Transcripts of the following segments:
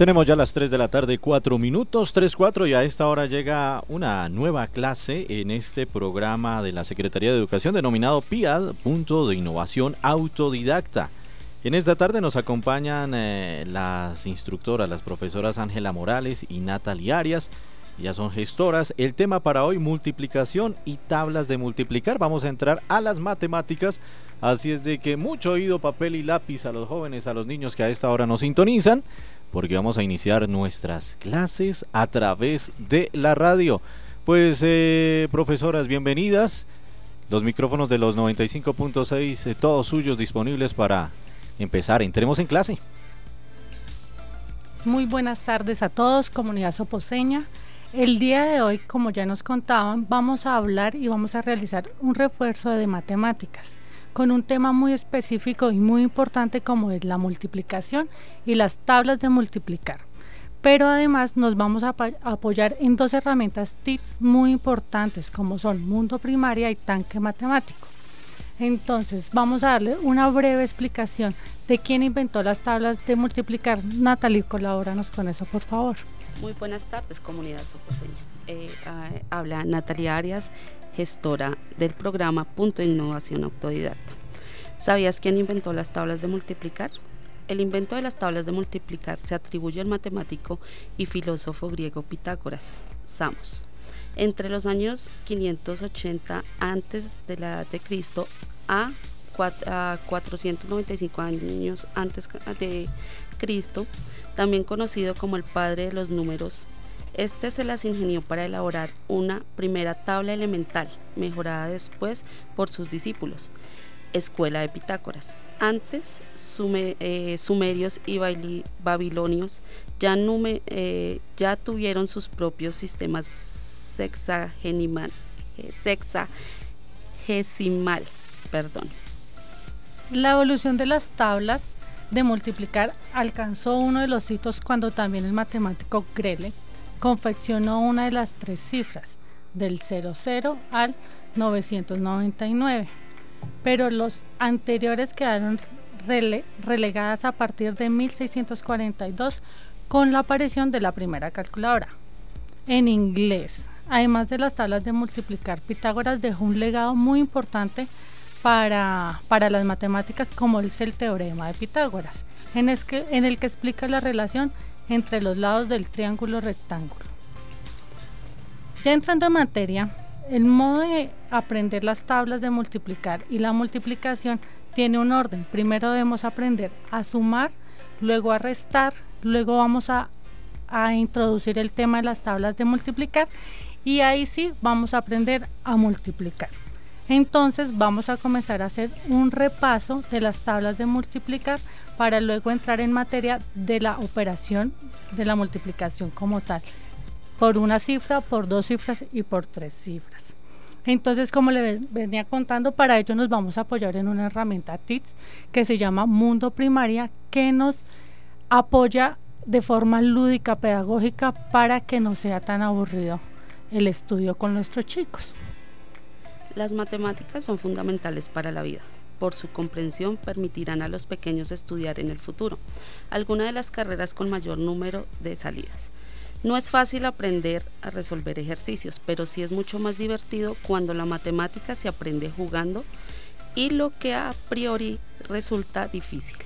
Tenemos ya las 3 de la tarde, 4 minutos, 3-4 y a esta hora llega una nueva clase en este programa de la Secretaría de Educación denominado PIAD, Punto de Innovación Autodidacta. En esta tarde nos acompañan eh, las instructoras, las profesoras Ángela Morales y Natalia Arias. Ya son gestoras. El tema para hoy, multiplicación y tablas de multiplicar. Vamos a entrar a las matemáticas. Así es de que mucho oído, papel y lápiz a los jóvenes, a los niños que a esta hora nos sintonizan porque vamos a iniciar nuestras clases a través de la radio. Pues, eh, profesoras, bienvenidas. Los micrófonos de los 95.6, eh, todos suyos disponibles para empezar. Entremos en clase. Muy buenas tardes a todos, comunidad soposeña. El día de hoy, como ya nos contaban, vamos a hablar y vamos a realizar un refuerzo de matemáticas con un tema muy específico y muy importante como es la multiplicación y las tablas de multiplicar. Pero además nos vamos a apoyar en dos herramientas TITS muy importantes como son Mundo Primaria y Tanque Matemático. Entonces vamos a darle una breve explicación de quién inventó las tablas de multiplicar. Natalie, colabóranos con eso, por favor. Muy buenas tardes, comunidad soposeña. Eh, ah, habla Natalia Arias, gestora del programa Punto Innovación Autodidacta. ¿Sabías quién inventó las tablas de multiplicar? El invento de las tablas de multiplicar se atribuye al matemático y filósofo griego Pitágoras, Samos. Entre los años 580 antes de la edad de Cristo a 495 años antes de Cristo, también conocido como el padre de los números este se las ingenió para elaborar una primera tabla elemental, mejorada después por sus discípulos, escuela de Pitágoras. Antes, eh, sumerios y babilonios ya, eh, ya, tuvieron sus propios sistemas sexagesimal. Perdón. La evolución de las tablas de multiplicar alcanzó uno de los hitos cuando también el matemático Grele confeccionó una de las tres cifras, del 00 al 999, pero los anteriores quedaron relegadas a partir de 1642 con la aparición de la primera calculadora. En inglés, además de las tablas de multiplicar, Pitágoras dejó un legado muy importante para, para las matemáticas como es el teorema de Pitágoras, en, en el que explica la relación entre los lados del triángulo rectángulo. Ya entrando en materia, el modo de aprender las tablas de multiplicar y la multiplicación tiene un orden. Primero debemos aprender a sumar, luego a restar, luego vamos a, a introducir el tema de las tablas de multiplicar y ahí sí vamos a aprender a multiplicar. Entonces vamos a comenzar a hacer un repaso de las tablas de multiplicar para luego entrar en materia de la operación de la multiplicación como tal, por una cifra, por dos cifras y por tres cifras. Entonces, como les venía contando, para ello nos vamos a apoyar en una herramienta TITS que se llama Mundo Primaria, que nos apoya de forma lúdica, pedagógica, para que no sea tan aburrido el estudio con nuestros chicos. Las matemáticas son fundamentales para la vida. Por su comprensión permitirán a los pequeños estudiar en el futuro alguna de las carreras con mayor número de salidas. No es fácil aprender a resolver ejercicios, pero sí es mucho más divertido cuando la matemática se aprende jugando y lo que a priori resulta difícil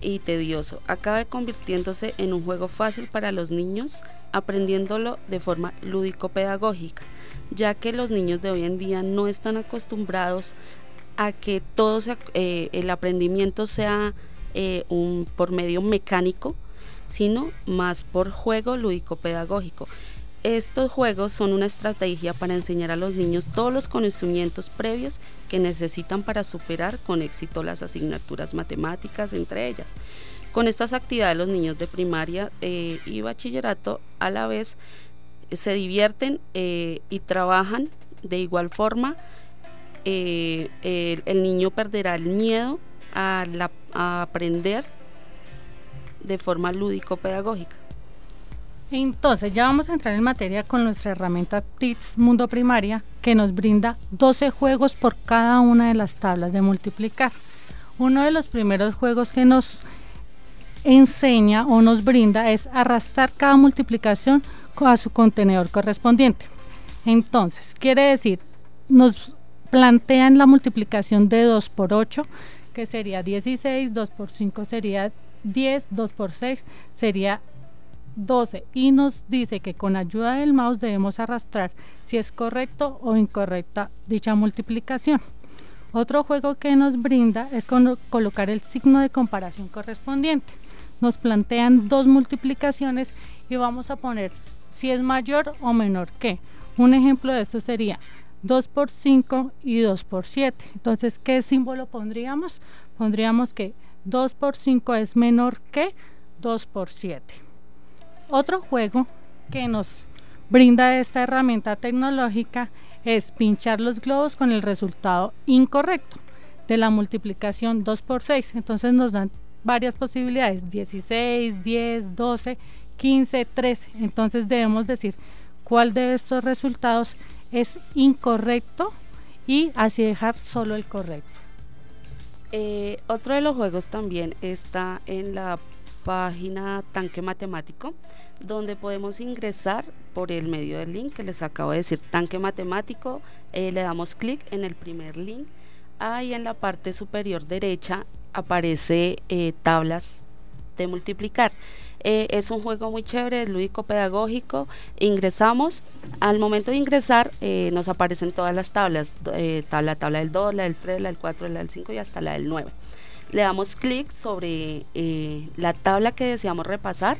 y tedioso acaba convirtiéndose en un juego fácil para los niños, aprendiéndolo de forma lúdico-pedagógica ya que los niños de hoy en día no están acostumbrados a que todo eh, el aprendimiento sea eh, un, por medio mecánico, sino más por juego lúdico-pedagógico. Estos juegos son una estrategia para enseñar a los niños todos los conocimientos previos que necesitan para superar con éxito las asignaturas matemáticas, entre ellas. Con estas actividades los niños de primaria eh, y bachillerato a la vez se divierten eh, y trabajan de igual forma. Eh, el, niño perderá el miedo a, aprender de forma lúdico-pedagógica. Entonces ya vamos a entrar en materia con nuestra herramienta TITS Mundo Primaria que nos brinda 12 juegos por cada una de las tablas de multiplicar. Uno de los primeros juegos que nos enseña o nos brinda es arrastrar cada multiplicación a su contenedor correspondiente. Entonces, quiere decir, nos plantean la multiplicación de 2 por 8, que sería 16, 2 por 5 sería 10, 2 por 6 sería 12 y nos dice que con ayuda del mouse debemos arrastrar si es correcto o incorrecta dicha multiplicación. Otro juego que nos brinda es colocar el signo de comparación correspondiente. Nos plantean dos multiplicaciones y vamos a poner si es mayor o menor que. Un ejemplo de esto sería 2 por 5 y 2 por 7. Entonces, ¿qué símbolo pondríamos? Pondríamos que 2 por 5 es menor que 2 por 7. Otro juego que nos brinda esta herramienta tecnológica es pinchar los globos con el resultado incorrecto de la multiplicación 2 por 6. Entonces nos dan varias posibilidades, 16, 10, 12, 15, 13. Entonces debemos decir cuál de estos resultados es incorrecto y así dejar solo el correcto. Eh, otro de los juegos también está en la página Tanque Matemático, donde podemos ingresar por el medio del link que les acabo de decir, Tanque Matemático, eh, le damos clic en el primer link, ahí en la parte superior derecha aparece eh, tablas de multiplicar. Eh, es un juego muy chévere, es lúdico pedagógico. Ingresamos, al momento de ingresar nos aparecen todas las tablas, eh, la tabla del 2, la del 3, la del 4, la del 5 y hasta la del 9. Le damos clic sobre la tabla que deseamos repasar.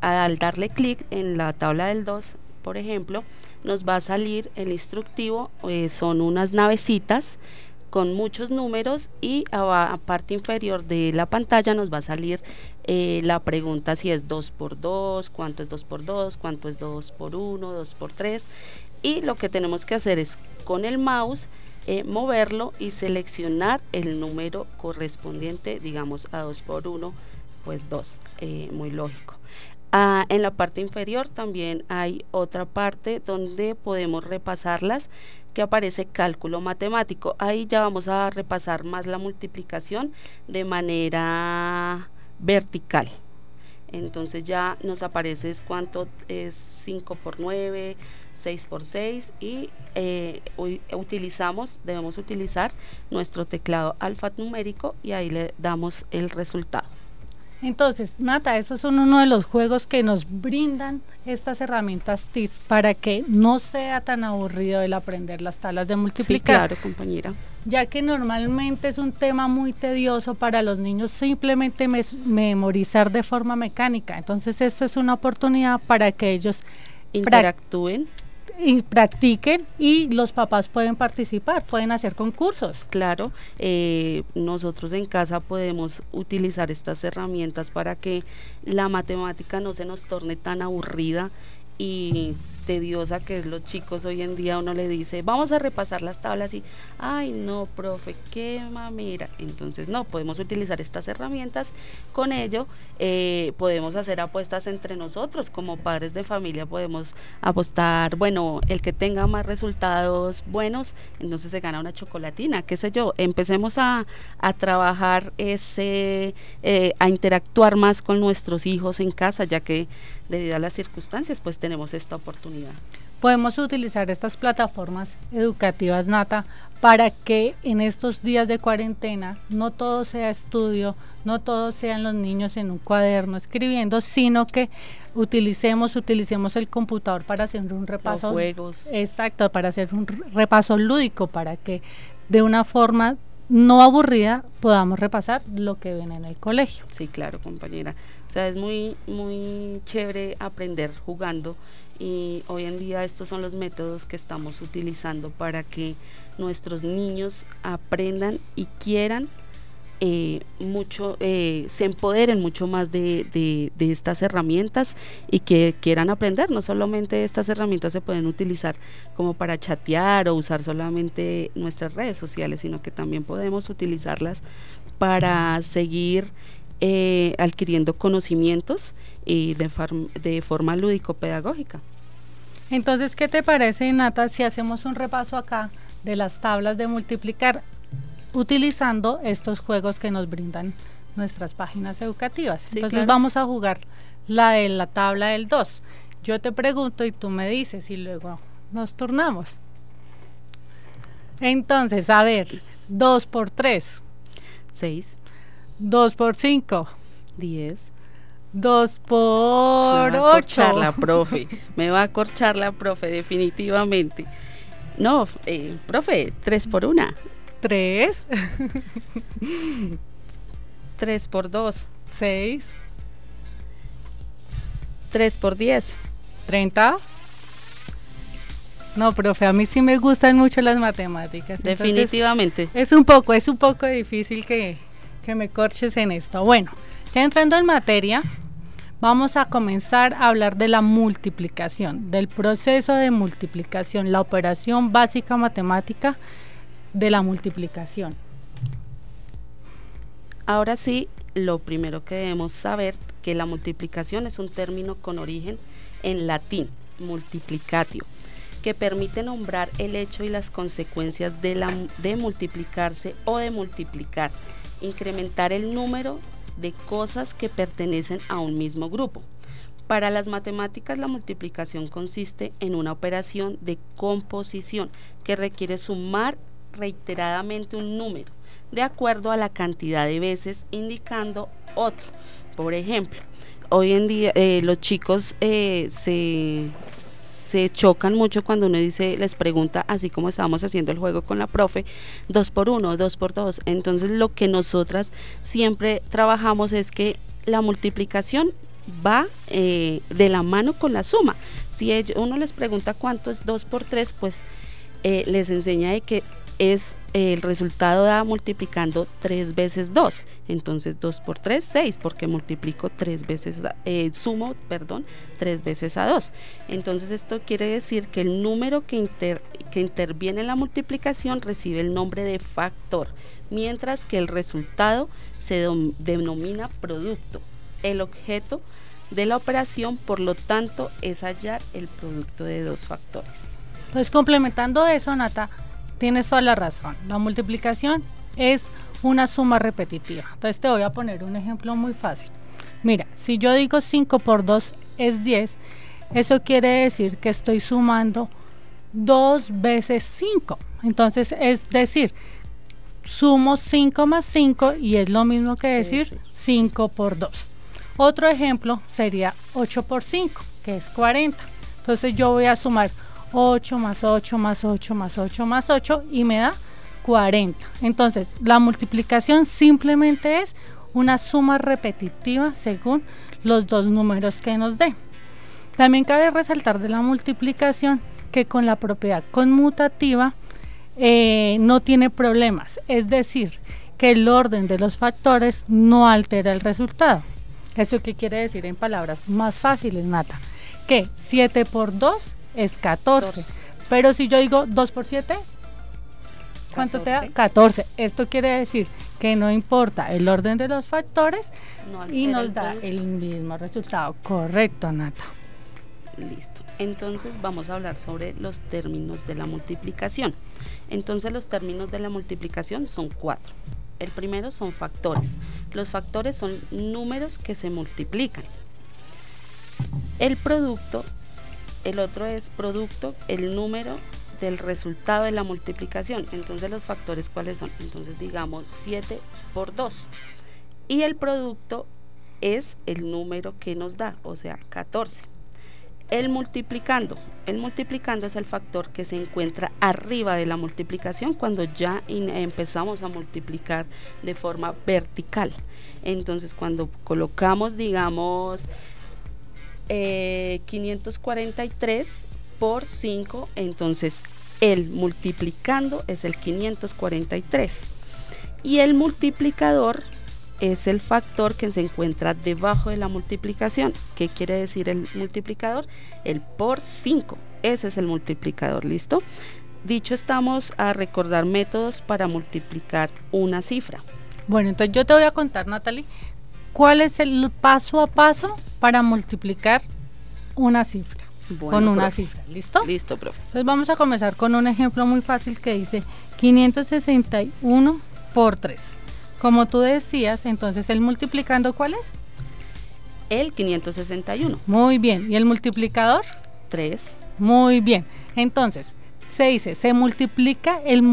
al darle clic en la tabla del 2, por ejemplo, nos va a salir el instructivo, son unas navecitas con muchos números y a la parte inferior de la pantalla nos va a salir eh, la pregunta si es 2 por 2, cuánto es 2 por 2, cuánto es 2 por 1, 2 por 3 y lo que tenemos que hacer es con el mouse eh, moverlo y seleccionar el número correspondiente digamos a 2 por 1 pues 2, eh, muy lógico. Ah, en la parte inferior también hay otra parte donde podemos repasarlas que aparece cálculo matemático. Ahí ya vamos a repasar más la multiplicación de manera vertical. Entonces ya nos aparece cuánto es 5 por 9, 6 por 6 y eh, utilizamos, debemos utilizar nuestro teclado alfanumérico y ahí le damos el resultado. Entonces, Nata, estos son uno de los juegos que nos brindan estas herramientas TIPS para que no sea tan aburrido el aprender las tablas de multiplicar. Sí, claro, compañera. Ya que normalmente es un tema muy tedioso para los niños simplemente memorizar de forma mecánica. Entonces, esto es una oportunidad para que ellos interactúen y practiquen y los papás pueden participar, pueden hacer concursos. Claro, eh, nosotros en casa podemos utilizar estas herramientas para que la matemática no se nos torne tan aburrida y tediosa que es los chicos hoy en día uno le dice vamos a repasar las tablas y ay no profe qué mamera entonces no podemos utilizar estas herramientas. Con ello eh, podemos hacer apuestas entre nosotros. Como padres de familia podemos apostar bueno el que tenga más resultados buenos entonces se gana una chocolatina qué sé yo. Empecemos a, a trabajar ese eh, a interactuar más con nuestros hijos en casa ya que debido a las circunstancias pues tenemos esta oportunidad Podemos utilizar estas plataformas educativas Nata para que en estos días de cuarentena no todo sea estudio, no todo sean los niños en un cuaderno escribiendo, sino que utilicemos, utilicemos el computador para hacer un repaso. juegos. Exacto, para hacer un repaso lúdico, para que de una forma no aburrida podamos repasar lo que ven en el colegio. Sí, claro, compañera. O sea, es muy, muy chévere aprender jugando y hoy en día estos son los métodos que estamos utilizando para que nuestros niños aprendan y quieran eh, mucho, eh, se empoderen mucho más de, de, estas herramientas y que quieran aprender. No solamente estas herramientas se pueden utilizar como para chatear o usar solamente nuestras redes sociales, sino que también podemos utilizarlas para seguir eh, adquiriendo conocimientos y de, de forma lúdico-pedagógica. Entonces, ¿qué te parece, Nata, si hacemos un repaso acá de las tablas de multiplicar utilizando estos juegos que nos brindan nuestras páginas educativas. Entonces vamos a jugar la de la tabla del 2. Yo te pregunto y tú me dices y luego nos turnamos. Entonces, a ver, 2 por 3. 6. 2 por 5. 10. 2 por 8. Me va a corchar la profe. Me va a corchar la profe, definitivamente. No, eh, profe, 3 por 1. 3. 3 por 2. 6. 3 por 10. 30. No, profe, a mí sí me gustan mucho las matemáticas. Definitivamente. Es un poco, es un poco difícil que, que me corches en esto. Bueno, ya entrando en materia, vamos a comenzar a hablar de la multiplicación, del proceso de multiplicación, la operación básica matemática de la multiplicación. Ahora sí, lo primero que debemos saber que la multiplicación es un término con origen en latín, multiplicatio, que permite nombrar el hecho y las consecuencias de, la, de multiplicarse o de multiplicar, incrementar el número de cosas que pertenecen a un mismo grupo. Para las matemáticas la multiplicación consiste en una operación de composición que requiere sumar reiteradamente un número de acuerdo a la cantidad de veces indicando otro. Por ejemplo, hoy en día eh, los chicos eh, se, se chocan mucho cuando uno dice, les pregunta, así como estábamos haciendo el juego con la profe, dos por uno, dos por dos. Entonces lo que nosotras siempre trabajamos es que la multiplicación va eh, de la mano con la suma. Si uno les pregunta cuánto es dos por tres, pues les enseña de que es el resultado da multiplicando 3 veces 2. Entonces 2 por 3, 6, porque multiplico 3 veces, eh, sumo, perdón, 3 veces a 2. Entonces esto quiere decir que el número que, que interviene en la multiplicación recibe el nombre de factor, mientras que el resultado se denomina producto. El objeto de la operación, por lo tanto, es hallar el producto de dos factores. Entonces, complementando eso, Nata, tienes toda la razón. La multiplicación es una suma repetitiva. Entonces te voy a poner un ejemplo muy fácil. Mira, si yo digo 5 por 2 es 10, eso quiere decir que estoy sumando 2 veces 5. Entonces es decir, sumo 5 más 5 y es lo mismo que decir 5 por 2. Otro ejemplo sería 8 por 5, que es 40. Entonces yo voy a sumar 8 más 8 más 8 más 8 más 8 y me da 40. Entonces, la multiplicación simplemente es una suma repetitiva según los dos números que nos dé. También cabe resaltar de la multiplicación que con la propiedad conmutativa eh, no tiene problemas, es decir, que el orden de los factores no altera el resultado. ¿Esto qué quiere decir en palabras más fáciles, Nata? Que 7 por 2 es 14. Pero si yo digo 2 por 7, ¿cuánto te da? 14. Esto quiere decir que no importa el orden de los factores y nos da el mismo resultado. Correcto, Nata. Listo. Entonces vamos a hablar sobre los términos de la multiplicación. Entonces los términos de la multiplicación son cuatro. El primero son factores. Los factores son números que se multiplican. El producto el otro es producto, el número del resultado de la multiplicación. Entonces los factores cuáles son? Entonces digamos 7 por 2. Y el producto es el número que nos da, o sea, 14. El multiplicando. El multiplicando es el factor que se encuentra arriba de la multiplicación cuando ya empezamos a multiplicar de forma vertical. Entonces cuando colocamos, digamos, 543 eh, por 5, entonces el multiplicando es el 543 y el multiplicador es el factor que se encuentra debajo de la multiplicación. ¿Qué quiere decir el multiplicador? El por 5. Ese es el multiplicador, ¿listo? Dicho estamos a recordar métodos para multiplicar una cifra. Bueno, entonces yo te voy a contar, Natalie, cuál es el paso a paso para multiplicar una cifra. con una cifra, ¿listo? Listo, profe. Entonces vamos a comenzar con un ejemplo muy fácil que dice 561 por 3. Como tú decías, entonces el multiplicando, ¿cuál es? El 561. Muy bien. ¿Y el multiplicador? 3. Muy bien. Entonces, se dice, se multiplica el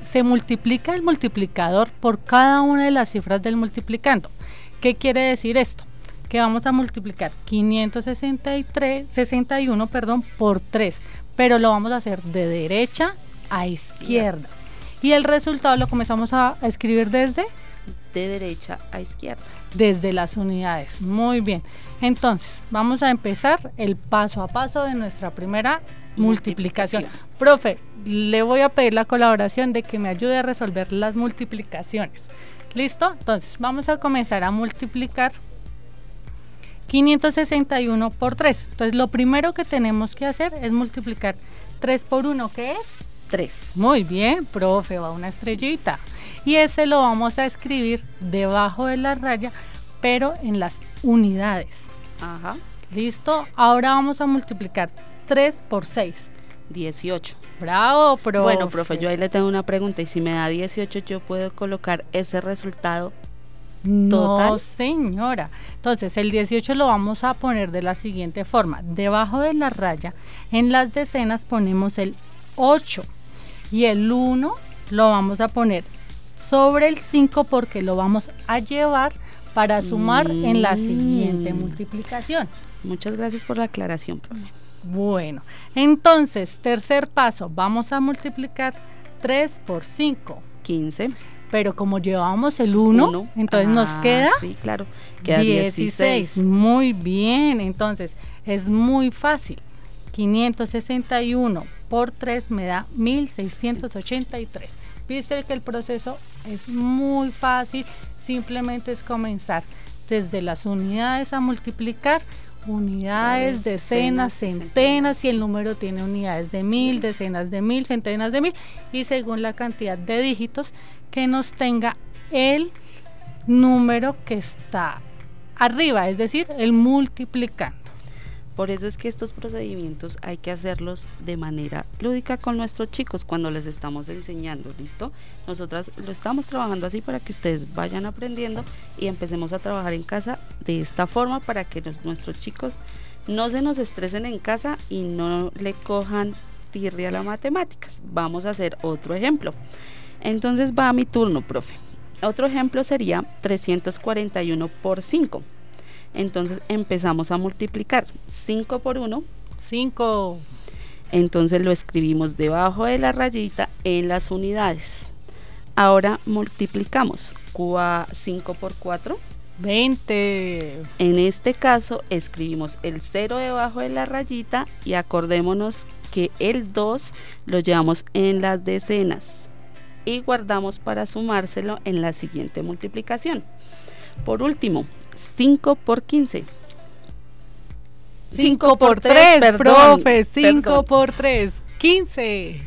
se multiplica el multiplicador por cada una de las cifras del multiplicando. ¿Qué quiere decir esto? Que vamos a multiplicar 563 61, perdón, por 3, pero lo vamos a hacer de derecha a izquierda. Y el resultado lo comenzamos a escribir desde de derecha a izquierda. Desde las unidades. Muy bien. Entonces, vamos a empezar el paso a paso de nuestra primera multiplicación. Profe, le voy a pedir la colaboración de que me ayude a resolver las multiplicaciones. ¿Listo? Entonces, vamos a comenzar a multiplicar 561 por 3. Entonces, lo primero que tenemos que hacer es multiplicar 3 por 1, ¿qué es? 3. Muy bien, profe, va una estrellita. Y ese lo vamos a escribir debajo de la raya, pero en las unidades. Ajá. ¿Listo? Ahora vamos a multiplicar 3 por 6. 18. Bravo, profe. Bueno, profe, yo ahí le tengo una pregunta. Y si me da 18, ¿yo puedo colocar ese resultado no, señora. Entonces, el 18 lo vamos a poner de la siguiente forma. Debajo de la raya, en las decenas ponemos el 8 y el 1 lo vamos a poner sobre el 5 porque lo vamos a llevar para sumar en la siguiente mm. multiplicación. Muchas gracias por la aclaración, profe. Bueno, entonces, tercer paso, vamos a multiplicar 3 por 5. 15. Pero como llevamos el 1, entonces nos ah, queda, sí, claro, queda 16. Muy bien, entonces es muy fácil. 561 por 3 me da 1683. Viste que el proceso es muy fácil, simplemente es comenzar desde las unidades a multiplicar unidades, decenas, centenas, y el número tiene unidades de mil, decenas de mil, centenas de mil y según la cantidad de dígitos que nos tenga el número que está arriba, es decir, el multiplicando. Por eso es que estos procedimientos hay que hacerlos de manera lúdica con nuestros chicos cuando les estamos enseñando, ¿listo? Nosotras lo estamos trabajando así para que ustedes vayan aprendiendo y empecemos a trabajar en casa de esta forma para que nuestros chicos no se nos estresen en casa y no le cojan tirria a las matemáticas. Vamos a hacer otro ejemplo. Entonces va a mi turno, profe. Otro ejemplo sería 341 por 5. Entonces empezamos a multiplicar 5 por 1. 5. Entonces lo escribimos debajo de la rayita en las unidades. Ahora multiplicamos 5 por 4. 20. En este caso escribimos el 0 debajo de la rayita y acordémonos que el 2 lo llevamos en las decenas y guardamos para sumárselo en la siguiente multiplicación. Por último, 5 por 15. 5 por 3, profe, 5 por 3, 15.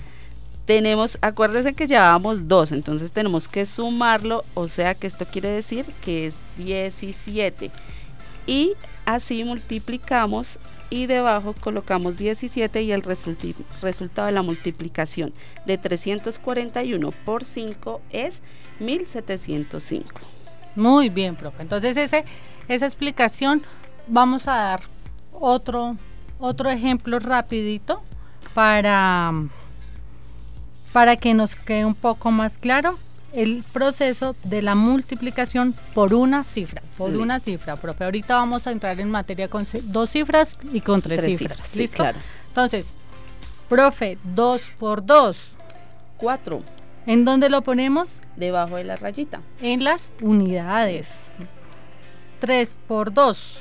Tenemos, acuérdense que llevábamos 2, entonces tenemos que sumarlo, o sea que esto quiere decir que es 17. Y así multiplicamos y debajo colocamos 17 y el resultado de la multiplicación de 341 por 5 es 1705. Muy bien, profe. Entonces ese, esa explicación vamos a dar otro, otro ejemplo rapidito para, para que nos quede un poco más claro el proceso de la multiplicación por una cifra, por una cifra, profe. Ahorita vamos a entrar en materia con dos cifras y con tres, cifras. ¿Listo? claro. Entonces, profe, 2 por 2. 4. ¿En dónde lo ponemos? Debajo de la rayita. En las unidades. 3 por 2.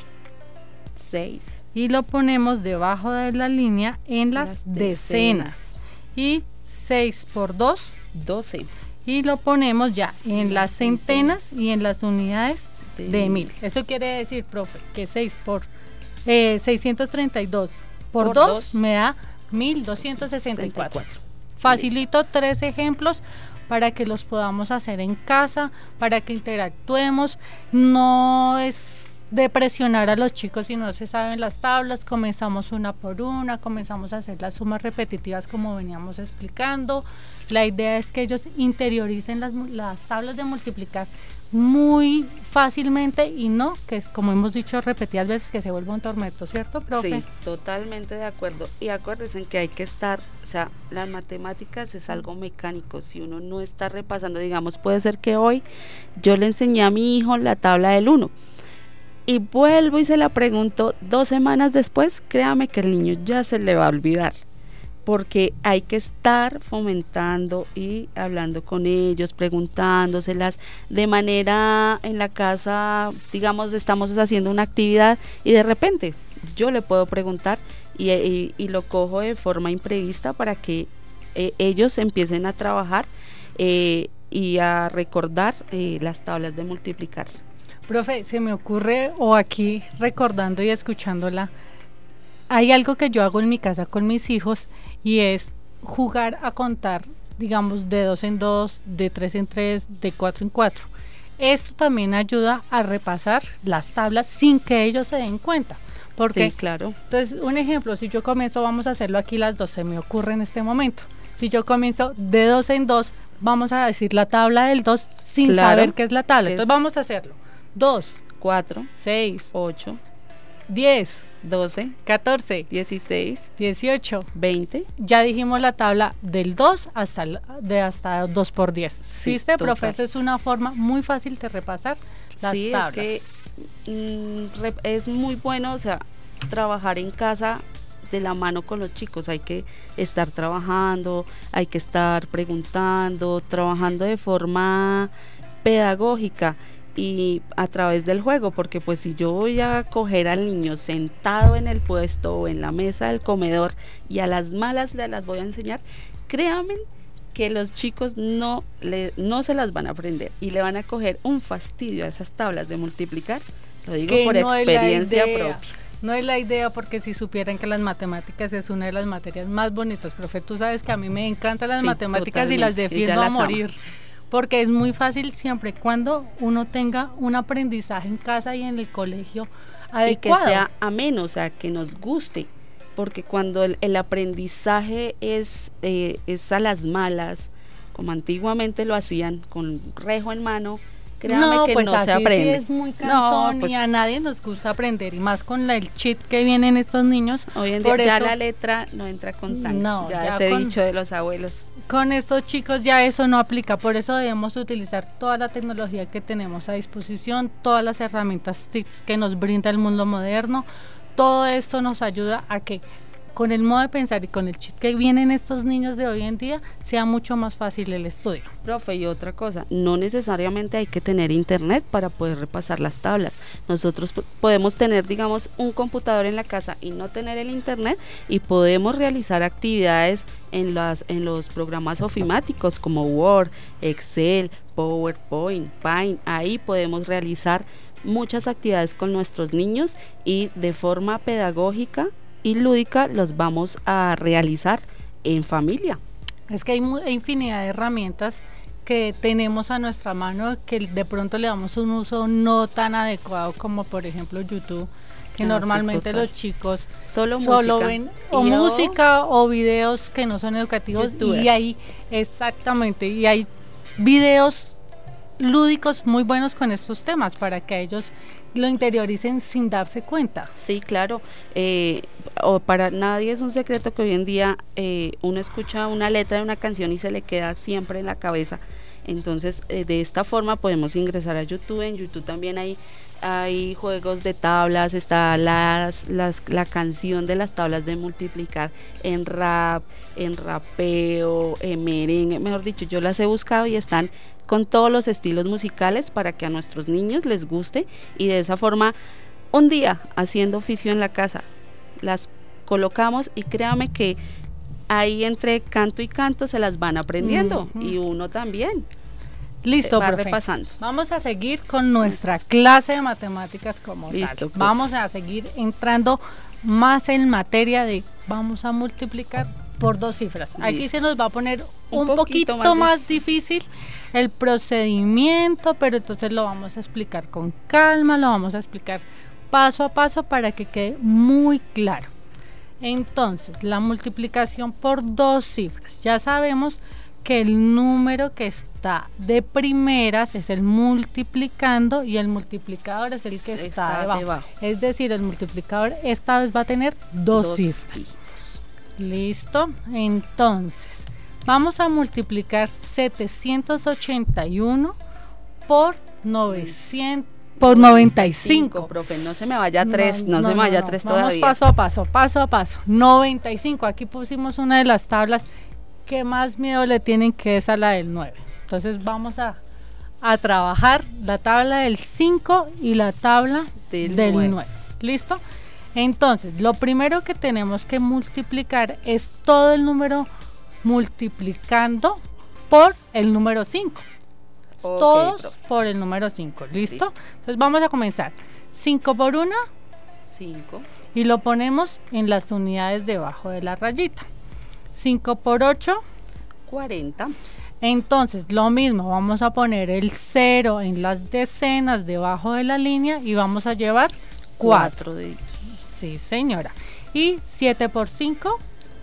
6. Y lo ponemos debajo de la línea en las, decenas. Y 6 por 2. 12. Y lo ponemos ya en las centenas y en las unidades de, mil. Eso quiere decir, profe, que 6 por eh, 632 por, 2 me da 1264. Facilito tres ejemplos para que los podamos hacer en casa, para que interactuemos. No es de presionar a los chicos si no se saben las tablas, comenzamos una por una, comenzamos a hacer las sumas repetitivas como veníamos explicando. La idea es que ellos interioricen las, las tablas de multiplicar muy fácilmente y no que es como hemos dicho repetidas veces que se vuelva un tormento, ¿cierto, profe? Sí, totalmente de acuerdo. Y acuérdense que hay que estar, o sea, las matemáticas es algo mecánico. Si uno no está repasando, digamos, puede ser que hoy yo le enseñé a mi hijo la tabla del 1 y vuelvo y se la pregunto dos semanas después, créame que el niño ya se le va a olvidar porque hay que estar fomentando y hablando con ellos, preguntándoselas de manera en la casa, digamos, estamos haciendo una actividad y de repente yo le puedo preguntar y, lo cojo de forma imprevista para que eh, ellos empiecen a trabajar eh, y a recordar eh, las tablas de multiplicar. Profe, se me ocurre, o aquí recordando y escuchándola, hay algo que yo hago en mi casa con mis hijos y es jugar a contar, digamos, de dos en dos, de tres en tres, de cuatro en cuatro. Esto también ayuda a repasar las tablas sin que ellos se den cuenta. Porque, claro. Entonces, un ejemplo, si yo comienzo, vamos a hacerlo aquí las dos, se me ocurre en este momento. Si yo comienzo de dos en dos, vamos a decir la tabla del dos sin saber qué es la tabla. Entonces, vamos a hacerlo. 2, 4, 6, 8, 10, 12, 14, 16, 18, 20. Ya dijimos la tabla del 2 hasta de hasta 2 por 10. Sí, ¿Viste, profe? es una forma muy fácil de repasar las sí, tablas. es que mm, es muy bueno, o sea, trabajar en casa de la mano con los chicos, hay que estar trabajando, hay que estar preguntando, trabajando de forma pedagógica y a través del juego, porque pues si yo voy a coger al niño sentado en el puesto o en la mesa del comedor y a las malas le las voy a enseñar, créanme que los chicos no, le, no se las van a aprender y le van a coger un fastidio a esas tablas de multiplicar, lo digo por experiencia propia. No es la idea porque si supieran que las matemáticas es una de las materias más bonitas, profe, tú sabes que a mí me encantan las matemáticas y las defiendo a morir porque es muy fácil siempre cuando uno tenga un aprendizaje en casa y en el colegio adecuado. Y que sea ameno, o sea, que nos guste, porque cuando el, aprendizaje es, eh, es a las malas, como antiguamente lo hacían, con rejo en mano, no, que pues no se aprende. es muy cansón y pues a nadie nos gusta aprender y más con el cheat que vienen estos niños. Hoy en día ya la letra no entra con sangre. No, ya, ese dicho de los abuelos. Con estos chicos ya eso no aplica, por eso debemos utilizar toda la tecnología que tenemos a disposición, todas las herramientas que nos brinda el mundo moderno. Todo esto nos ayuda a que con el modo de pensar y con el chip que vienen estos niños de hoy en día, sea mucho más fácil el estudio. Profe, y otra cosa, no necesariamente hay que tener internet para poder repasar las tablas. Nosotros podemos tener, digamos, un computador en la casa y no tener el internet y podemos realizar actividades en, las, en los programas ofimáticos como Word, Excel, PowerPoint, Paint. Ahí podemos realizar muchas actividades con nuestros niños y de forma pedagógica y lúdica los vamos a realizar en familia. Es que hay, infinidad de herramientas que tenemos a nuestra mano que de pronto le damos un uso no tan adecuado como por ejemplo YouTube que ah, normalmente los chicos solo, ven o música o videos que no son educativos y hay exactamente y hay videos lúdicos muy buenos con estos temas para que ellos lo interioricen sin darse cuenta. Sí, claro. Eh, o para nadie es un secreto que hoy en día eh, uno escucha una letra de una canción y se le queda siempre en la cabeza. Entonces, eh, de esta forma podemos ingresar a YouTube. En YouTube también hay, hay juegos de tablas, está las, las, la canción de las tablas de multiplicar en rap, en rapeo, en merengue. Mejor dicho, yo las he buscado y están con todos los estilos musicales para que a nuestros niños les guste y de esa forma un día haciendo oficio en la casa las colocamos y créame que ahí entre canto y canto se las van aprendiendo y uno también. Listo, va repasando. Vamos a seguir con nuestra clase de matemáticas como Listo, Vamos a seguir entrando más en materia de vamos a multiplicar por dos cifras. Aquí se nos va a poner un, Un poquito, poquito más, más difícil el procedimiento, pero entonces lo vamos a explicar con calma, lo vamos a explicar paso a paso para que quede muy claro. Entonces, la multiplicación por dos cifras. Ya sabemos que el número que está de primeras es el multiplicando y el multiplicador es el que está, Está debajo. debajo. Es decir, el multiplicador esta vez va a tener dos, cifras. Listo. Entonces, vamos a multiplicar 781 por 900 por 95. profe, no se me vaya a tres, no, se me vaya a tres Vamos todavía. paso a paso, paso a paso. 95. Aquí pusimos una de las tablas que más miedo le tienen, que es a la del 9. Entonces vamos a, a trabajar la tabla del 5 y la tabla Del del, nueve. 9. ¿Listo? Entonces, lo primero que tenemos que multiplicar es todo el número multiplicando por el número 5. Ok, Todos profe. por el número 5. ¿Listo? Listo. Entonces vamos a comenzar. 5 por 1 Cinco, y lo ponemos en las unidades debajo de la rayita. 5 por 8. 40, Entonces lo mismo, vamos a poner el 0 en las decenas debajo de la línea y vamos a llevar 4. 4 de Sí, señora. Y 7 por 5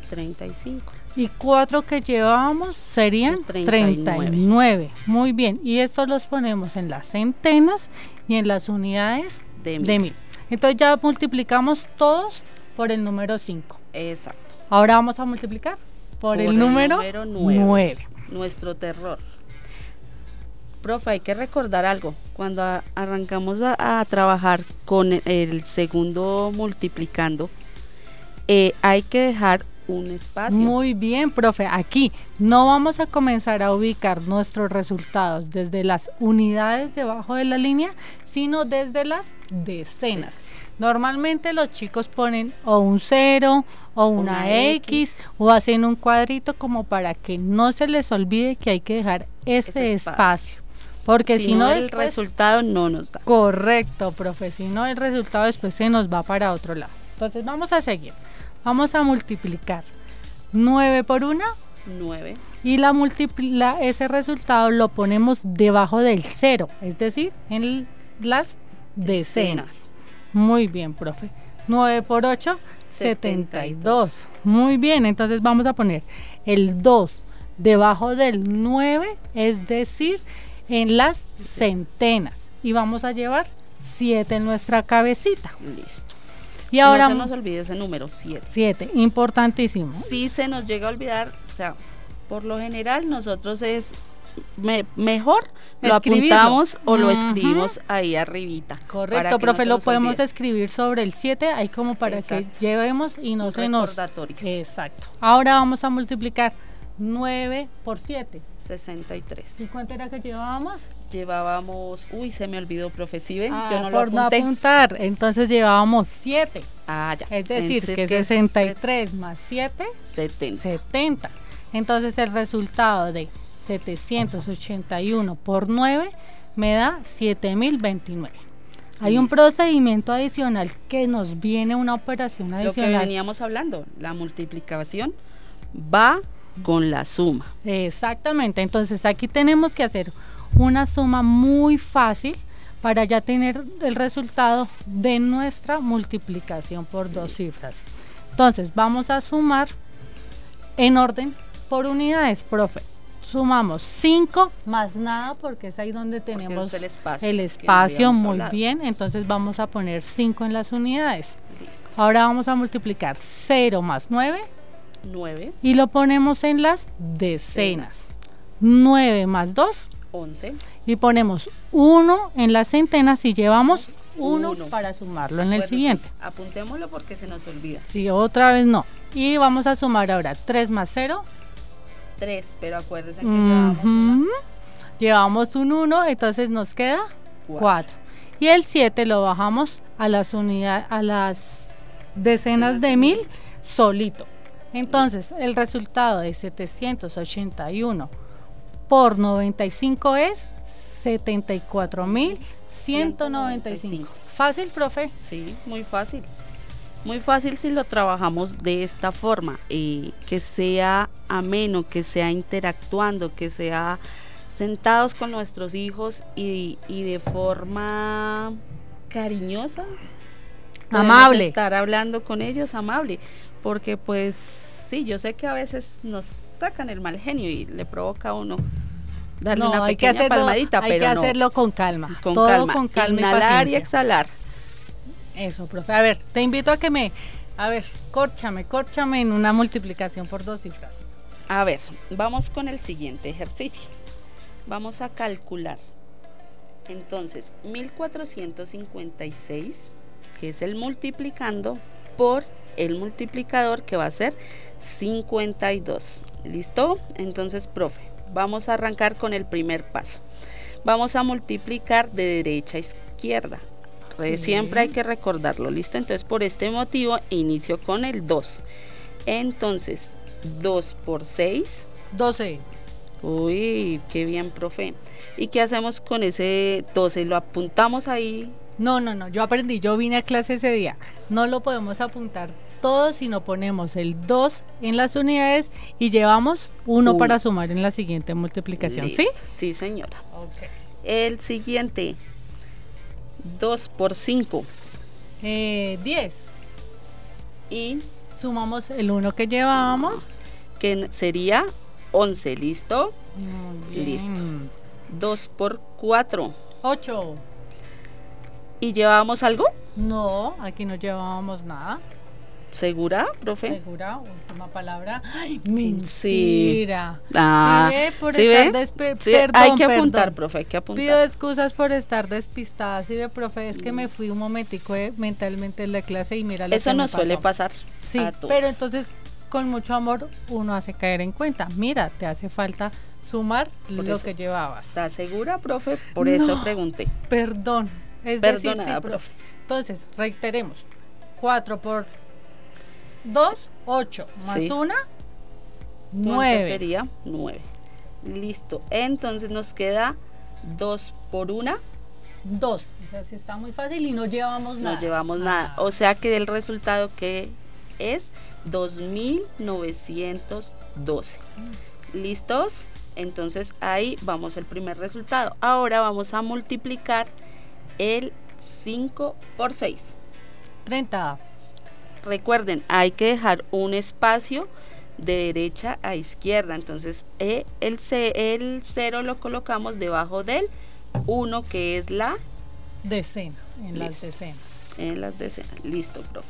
35. y 4 que llevábamos serían 39. 39. Muy bien. Y estos los ponemos en las centenas y en las unidades De mil. Entonces ya multiplicamos todos por el número 5. Exacto. Ahora vamos a multiplicar por, el, número, número 9. nueve. Nuestro terror. Profe, hay que recordar algo. Cuando a- arrancamos a, a trabajar con el, el segundo multiplicando, eh, hay que dejar un espacio. Muy bien, profe. Aquí no vamos a comenzar a ubicar nuestros resultados desde las unidades debajo de la línea, sino desde las decenas. Sí. Normalmente los chicos ponen o un 0 o una, Una X, o hacen un cuadrito como para que no se les olvide que hay que dejar ese, Ese espacio. espacio. Porque si, no, el después- resultado no nos da. Correcto, profe. Si no, el resultado después se nos va para otro lado. Entonces vamos a seguir. Vamos a multiplicar 9 por 1 9, y la multipla ese resultado lo ponemos debajo del 0, es decir, en las decenas. Muy bien, profe. 9 por 8, 72. Muy bien, entonces vamos a poner el 2 debajo del 9, es decir, en las centenas. Y vamos a llevar 7 en nuestra cabecita. listo. Y ahora no se nos olvide ese número 7. 7, importantísimo. Si se nos llega a olvidar, o sea, por lo general nosotros es me- mejor lo Escribirlo. apuntamos o lo escribimos ahí arribita. Correcto, no profe, lo podemos olvide. escribir sobre el 7, ahí como para Exacto. que llevemos y no Un se nos... Exacto. Ahora vamos a multiplicar 9 por 7. 63. ¿Y cuánto era que llevábamos? Llevábamos, uy, se me olvidó, profe, ¿sí ven? Ah, Yo no lo por no apunté. apuntar. Entonces llevábamos 7. ah, ya. Es decir, Entonces, que es 63 más 7, set- 70. 70. Entonces el resultado de 781 por 9 me da 7029. Hay un procedimiento adicional que nos viene una operación Lo que adicional. veníamos hablando, la multiplicación va con la suma. Exactamente, entonces aquí tenemos que hacer una suma muy fácil para ya tener el resultado de nuestra multiplicación por dos cifras. Entonces vamos a sumar en orden por unidades, profe. Sumamos 5 más nada porque es ahí donde tenemos es el espacio. el espacio muy hablado. bien, entonces vamos a poner 5 en las unidades. Listo. Ahora vamos a multiplicar 0 más 9 9, y lo ponemos en las decenas. 9 más 2 11, y ponemos 1 en las centenas y llevamos 1 Uno. para sumarlo en el Bueno, sí, siguiente. apuntémoslo porque se nos olvida. Si otra vez no. Y vamos a sumar ahora 3 más 0. 3, pero acuérdense que llevamos una, Ujú. Llevamos un 1, entonces nos queda cuatro. 4. Y el 7 lo bajamos a las unidades, a las decenas de mil solito. Entonces, el resultado de 781 por 95 es 74.195. Fácil, profe. Sí, muy fácil. Muy fácil si lo trabajamos de esta forma, eh, que sea ameno, que sea interactuando, que sea sentados con nuestros hijos y, y de forma cariñosa. Amable. Estar hablando con ellos amable, porque pues sí, yo sé que a veces nos sacan el mal genio y le provoca a uno darle No, una hay que hacerlo, palmadita, hay pero que no, hacerlo con calma. con todo calma, con calma y inhalar y paciencia. exhalar. Eso, profe. A ver, te invito a que me, a ver, córchame, córchame en una multiplicación por dos cifras. A ver, vamos con el siguiente ejercicio. Vamos a calcular. Entonces, 1456, que es el multiplicando, por el multiplicador que va a ser 52. ¿Listo? Entonces, profe, vamos a arrancar con el primer paso. Vamos a multiplicar de derecha a izquierda. Sí. Siempre hay que recordarlo, ¿listo? Entonces, por este motivo, inicio con el 2. Entonces, 2 por 6. 12. Uy, qué bien, profe. ¿Y qué hacemos con ese 12? ¿Lo apuntamos ahí? No, no, no, yo aprendí, yo vine a clase ese día. No lo podemos apuntar todo, sino ponemos el 2 en las unidades y llevamos uno Uno. para sumar en la siguiente multiplicación, ¿sí? Listo. Sí, señora. Ok. El siguiente, 2 por 5. Eh, 10. Y Sumamos el 1 que llevábamos. que sería 11, ¿listo? Muy bien. Listo. 2 por 4. 8. ¿Y llevábamos algo? No, aquí no llevábamos nada. ¿Segura, profe? ¿Segura? Última palabra. ¡Ay, mentira! Ah, ¿Sí ve? Por ¿sí estar ve? Sí, perdón, hay que apuntar, perdón. profe, hay que apuntar. Pido excusas por estar despistada. Sí, ve, profe, es que me fui un momentico eh, mentalmente en la clase y mira lo Eso que me nos suele pasó. pasar Sí, a todos. pero entonces con mucho amor uno hace caer en cuenta. Mira, te hace falta sumar Por lo eso. que llevabas. ¿Está segura, profe? Por eso pregunté. Perdón. Es decir, Perdonada, sí, profe. profe. Entonces, reiteremos. 4 por 2, 8. Más Sí. 1, ¿Cuánto 9. sería? 9. Listo. Entonces nos queda 2 por 1. 2. O sea, si está muy fácil y no llevamos nada. No llevamos nada. O sea que el resultado que es 2912. ¿Listos? Entonces ahí vamos el primer resultado. Ahora vamos a multiplicar el 5 por 6. 30. Recuerden, hay que dejar un espacio de derecha a izquierda. Entonces, eh, el, el 0 lo colocamos debajo del 1, que es la Decena. En las decenas. en las decenas. Listo, profe.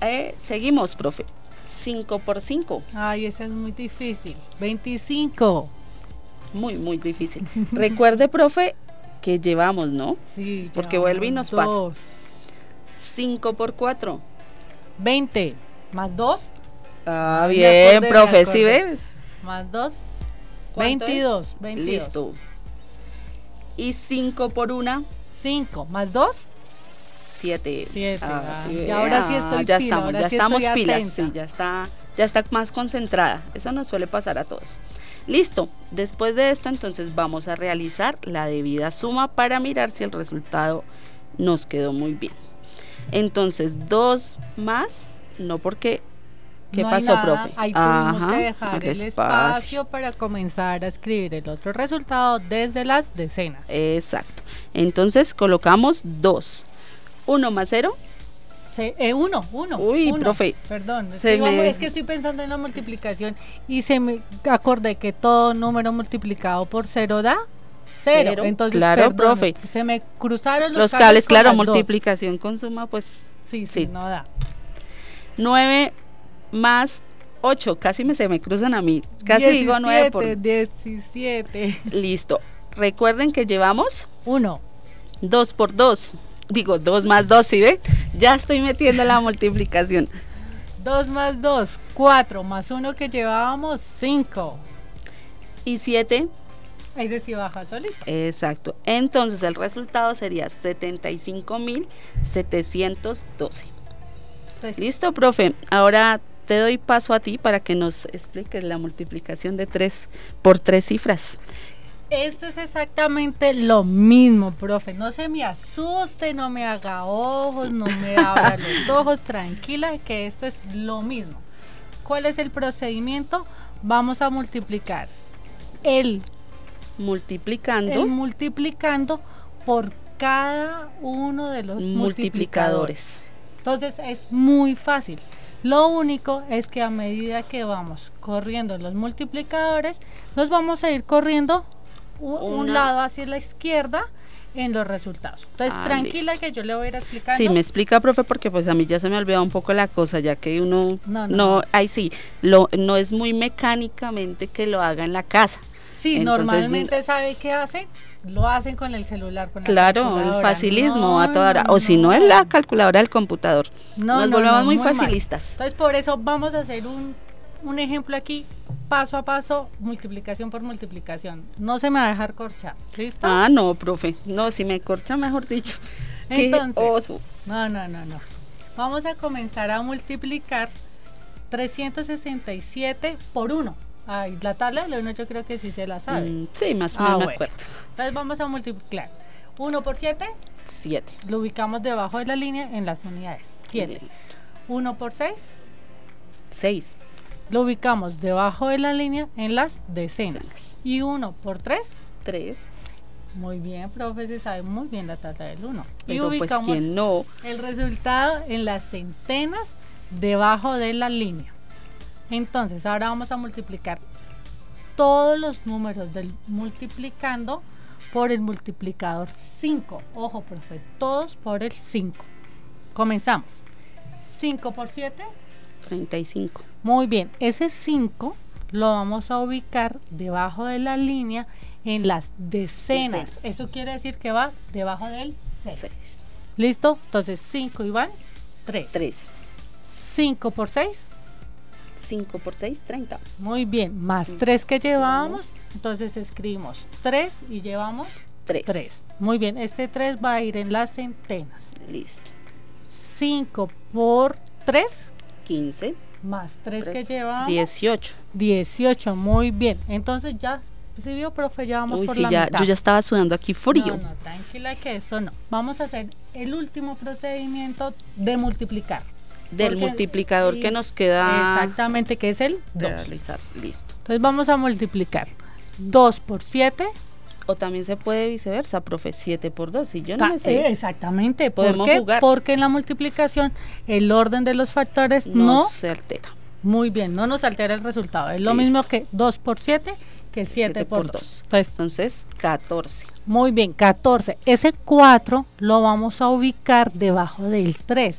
Eh, seguimos, profe. 5 por 5. Ay, esa es muy difícil. 25. Muy, muy difícil. Recuerde, profe, que llevamos, ¿no? Sí. Porque vuelve y nos pasa. dos. 5 por 4. 20. Más 2. Ah, Ay, bien, acordé, profe, ¿sí ves? Más 2. ¿Cuánto es? 22. 22. Listo. Y 5 por 1, 5. Más 2. 7. Siete, Ah, ah, sí, ya ahora sí estoy ya pila, estamos, ya sí estamos pilas, sí, ya está, ya está más concentrada. Eso nos suele pasar a todos. Listo. Después de esto, entonces vamos a realizar la debida suma para mirar si el resultado nos quedó muy bien. Entonces, 2 más, no porque ¿Qué No pasó, nada, profe? Ahí tuvimos Ajá, que dejar el espacio. espacio para comenzar a escribir el otro resultado desde las decenas. Exacto. Entonces colocamos 2. 1 más 0. Se- eh, uno, uno. Uy, uno. profe, Perdón, se me- es que estoy pensando en la multiplicación y se me acordé que todo número multiplicado por cero da cero. Cero, Entonces, claro, perdone, profe. Se me cruzaron los, Los cables, con claro, las dos. multiplicación con suma, pues Sí, sí, sí. no da. 9 más 8. Casi me, se me cruzan a mí. Casi digo 9 por... 17. Listo. Recuerden que llevamos Uno. 2 por 2. Digo, 2 más 2, ¿sí ve? Ya estoy metiendo la multiplicación. 2 más 2, 4 más 1 que llevábamos, 5. Y 7, Ese sí baja solito. exacto. Entonces el resultado sería 75.712. Entonces, Listo, profe. Ahora te doy paso a ti para que nos expliques la multiplicación de 3 por 3 cifras. Esto es exactamente lo mismo, profe. No se me asuste, no me haga ojos, no me abra los ojos, tranquila, que esto es lo mismo. ¿Cuál es el procedimiento? Vamos a multiplicar el multiplicando, el multiplicando por cada uno de los multiplicadores. Entonces es muy fácil. Lo único es que a medida que vamos corriendo los multiplicadores, nos vamos a ir corriendo un, lado hacia la izquierda en los resultados. Entonces, ah, tranquila que yo le voy a ir explicando. Sí, me explica, profe, porque pues a mí ya se me olvidado un poco la cosa, ya que uno no, no, ahí sí, lo, no es muy mecánicamente que lo haga en la casa. Sí, normalmente sabe qué hace, lo hacen con el celular, con Claro, el facilismo a toda hora. O si no, en la calculadora del computador. Nos volvemos muy, facilistas. Entonces, por eso vamos a hacer un, un ejemplo aquí, paso a paso, multiplicación por multiplicación. No se me va a dejar corchar. ¿Listo? Ah, no, profe. No, si me corcha, mejor dicho. Entonces, no, no, no, no. Vamos a comenzar a multiplicar 367 por 1. Ay, la tabla de 1 yo creo que sí se la sabe. Mm, sí, más o ah, menos me acuerdo. Entonces vamos a multiplicar. 1 por 7. 7. Lo ubicamos debajo de la línea en las unidades. 7. 1 por 6. 6. Lo ubicamos debajo de la línea en las decenas. Y 1 por 3. 3. Muy bien, profe, se sabe muy bien la tabla del 1. Y pues, ubicamos no. el resultado en las centenas debajo de la línea. Entonces, ahora vamos a multiplicar todos los números del multiplicando por el multiplicador 5. Ojo, profe, todos por el 5. Comenzamos. 5 por 7. 35. Muy bien, ese 5 lo vamos a ubicar debajo de la línea en las decenas. Eso quiere decir que va debajo del 6. ¿Listo? Entonces 5 y van 3. 3. 5 por 6. 5 por 6, 30. Muy bien, más 3 que llevamos, entonces escribimos 3 y llevamos 3. 3. Muy bien, este 3 va a ir en las centenas. Listo. 5 por 3. 15. Más 3, que llevamos. 18. 18, muy bien. Entonces ya ¿Sí vio, profe? Ya vamos Uy, por sí, la ya, yo ya estaba sudando aquí frío. No, no, tranquila que eso no. Vamos a hacer el último procedimiento de multiplicar del multiplicador que nos queda. Exactamente, que es el 2. Realizar, listo. Entonces vamos a multiplicar 2 por 7. O también se puede viceversa, profe, 7 por 2. Si yo no me sé. Exactamente. Podemos jugar. Porque en la multiplicación el orden de los factores no, se altera. Muy bien, no nos altera el resultado. Es lo mismo que 2 por 7 que 7 por 2. Entonces, Entonces, 14. Muy bien, 14. Ese 4 lo vamos a ubicar debajo del 3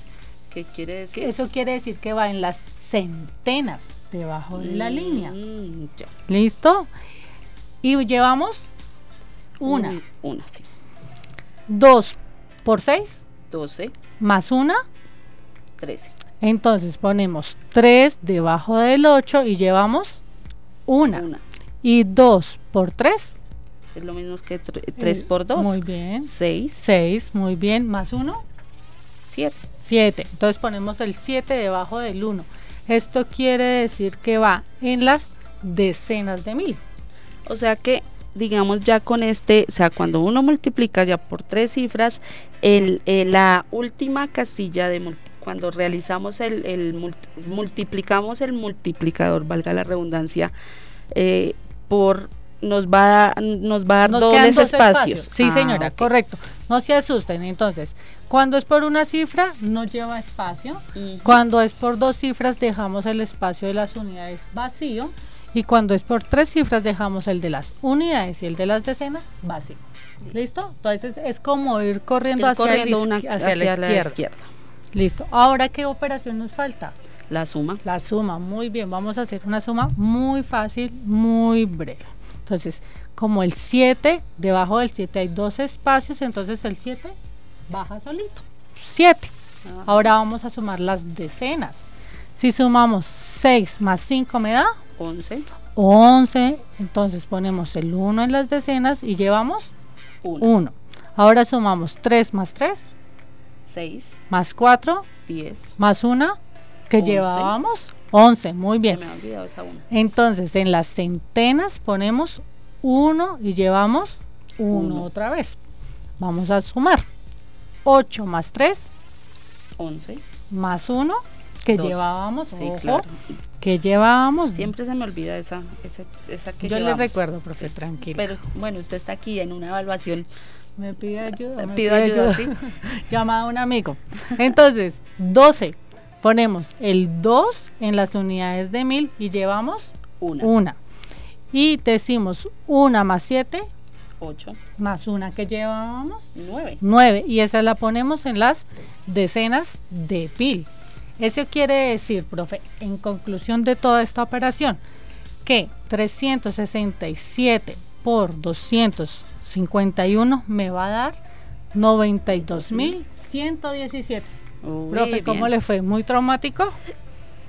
¿Qué quiere decir? Eso quiere decir que va en las centenas debajo de la línea. Mm, ¿Listo? Y llevamos una. una, sí. Dos por seis. Doce. Más una. Trece. Entonces ponemos tres debajo del ocho y llevamos una. una. Y dos por tres. Es lo mismo que tres eh, por dos. Muy bien. Seis. Seis, muy bien. Más uno. 7. 7. Entonces ponemos el 7 debajo del 1. Esto quiere decir que va en las decenas de mil. O sea que, digamos ya con este, o sea, cuando uno multiplica ya por tres cifras, el, la última casilla de cuando realizamos el, el multiplicamos el multiplicador, valga la redundancia, eh, por nos va a, nos va a dar dobles espacios. Sí, ah, señora, correcto. No se asusten. Entonces, cuando es por una cifra, no lleva espacio. Cuando es por dos cifras, dejamos el espacio de las unidades vacío. Y cuando es por tres cifras, dejamos el de las unidades y el de las decenas vacío. ¿Listo? Entonces es como ir corriendo, hacia, la, izquierda. Listo. Ahora, ¿qué operación nos falta? La suma. La suma, muy bien. Vamos a hacer una suma muy fácil, muy breve. Entonces, como el 7, debajo del 7 hay dos espacios, entonces el 7 baja solito. 7. Ahora vamos a sumar las decenas. Si sumamos 6 más 5 me da 11. 11. Entonces ponemos el 1 en las decenas y llevamos 1. Ahora sumamos 3 más 3. 6. Más 4. 10. Más 1. Que llevábamos 11. Muy bien. Se me ha olvidado esa 1. Entonces en las centenas ponemos 1 y llevamos 1 otra vez. Vamos a sumar. 8 más 3. 11. Más 1 que llevábamos. Sí, ojo, claro. que llevábamos. Siempre se me olvida esa, esa, esa que Yo le llevamos. recuerdo, profe, tranquilo. Pero bueno, usted está aquí en una evaluación. Me pide ayuda. me Pido pide ayuda, ¿sí? Llama a un amigo. Entonces, 12. Ponemos el 2 en las unidades de 1000 y llevamos Una. una. Y decimos 1 más 7 8. más una que llevábamos 9. 9 y esa la ponemos en las decenas de pil. Eso quiere decir, profe, en conclusión de toda esta operación, que 367 por 251 me va a dar 92.117. Profe, ¿cómo le fue? ¿Muy traumático?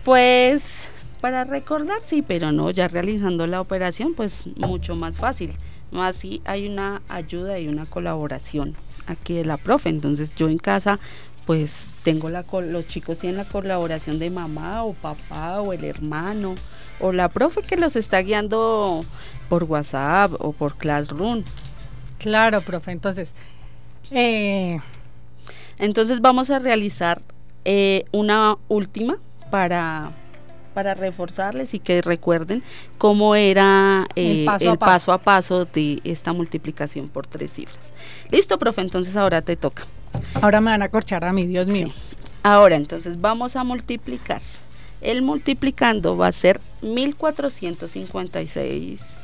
Pues para recordar, sí, pero no, ya realizando la operación, pues mucho más fácil. Así hay una ayuda y una colaboración aquí de la profe. Entonces yo en casa, pues tengo la los chicos tienen la colaboración de mamá o papá o el hermano o la profe que los está guiando por WhatsApp o por Classroom. Claro, profe. Entonces, eh, Entonces vamos a realizar eh, una última para, para reforzarles y que recuerden cómo era El eh, paso el a paso. paso a paso de esta multiplicación por tres cifras. Listo, profe, entonces ahora te toca. ahora me van a corchar a mí, Dios mío. Sí. Ahora entonces vamos a multiplicar. El multiplicando va a ser 1456.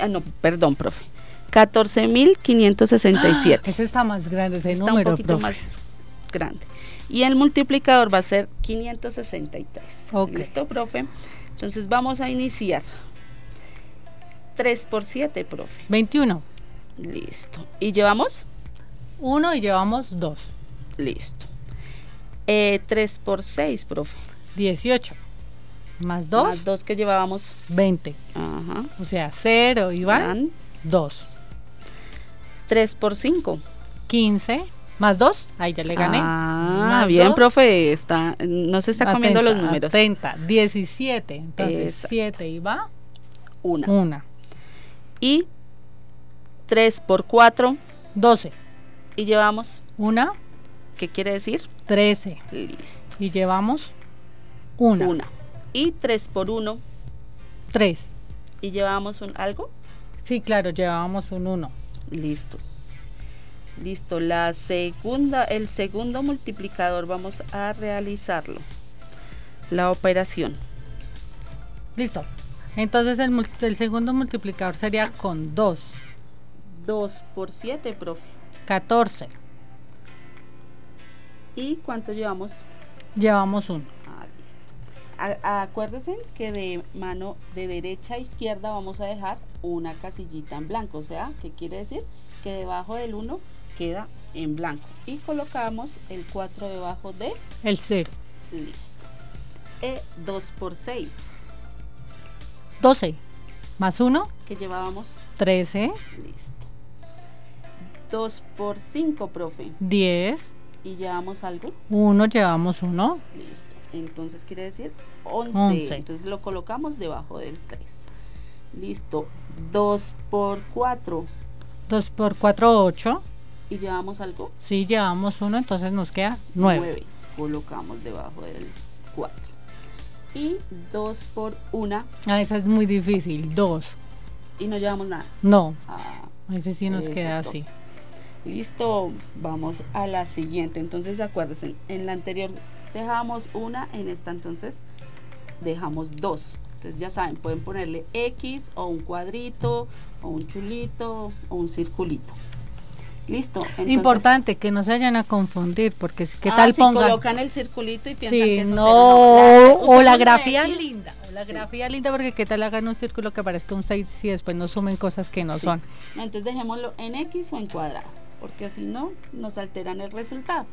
Ah, no, perdón, profe. 14567. Ese está más grande, ese está número, un poquito profe. más grande. Y el multiplicador va a ser 563. Ok. ¿Listo, profe? Entonces vamos a iniciar. 3 por 7, profe. 21. Listo. ¿Y llevamos? 1 y llevamos 2. Listo. Eh, 3 por 6, profe. 18. Más 2, Más 2 que llevábamos. 20. Ajá. O sea, 0 y Van 2. 3 por 5. 15. Más 2, ahí ya le gané. Ah, Más bien, dos, profe. Está, no se está comiendo los números. 30, 17. Entonces, Exacto. 7 y va Una. 1. Y 3 por 4. 12. Y llevamos. 1, ¿Qué quiere decir? 13. Listo. Y llevamos 1. Una. Y 3 por 1. 3. Y llevamos un algo. Sí, claro, llevábamos un 1. Listo. Listo. La segunda, el segundo multiplicador vamos a realizarlo. La operación. Listo. Entonces el, el segundo multiplicador sería con 2. 2 por 7, profe. 14. ¿Y cuánto llevamos? Llevamos 1. A- acuérdense que de mano de derecha a izquierda vamos a dejar una casillita en blanco. O sea, ¿qué quiere decir? Que debajo del 1 queda en blanco. Y colocamos el 4 debajo de El 0. listo. E 2 por 6 12. Más 1, que llevábamos 13. listo. 2 por 5, profe. 10. Y llevamos algo. 1, llevamos 1. Listo. Entonces quiere decir 11. Once. Entonces lo colocamos debajo del 3. Listo. 2 por 4. 2 por 4, 8. Y llevamos algo. Sí, llevamos 1, entonces nos queda 9. 9. Colocamos debajo del 4. Y 2 por 1. Ah, esa es muy difícil. 2. Y no llevamos nada. No, Ah, ese sí nos queda profe. así. Listo, vamos a la siguiente. Entonces, acuérdense, en la anterior dejamos una, en esta entonces dejamos dos. Entonces, ya saben, pueden ponerle X o un cuadrito o un chulito o un circulito. Listo. entonces- Importante que no se vayan a confundir, porque qué Ah, tal si pongan. colocan el circulito y piensan que Sí, es un no, cero, o la grafía X. linda, o la Sí. grafía linda porque qué tal hagan un círculo que parezca un 6 y después no sumen cosas que no Sí. son. No, Entonces dejémoslo en X o en cuadrado, porque si no nos alteran el resultado.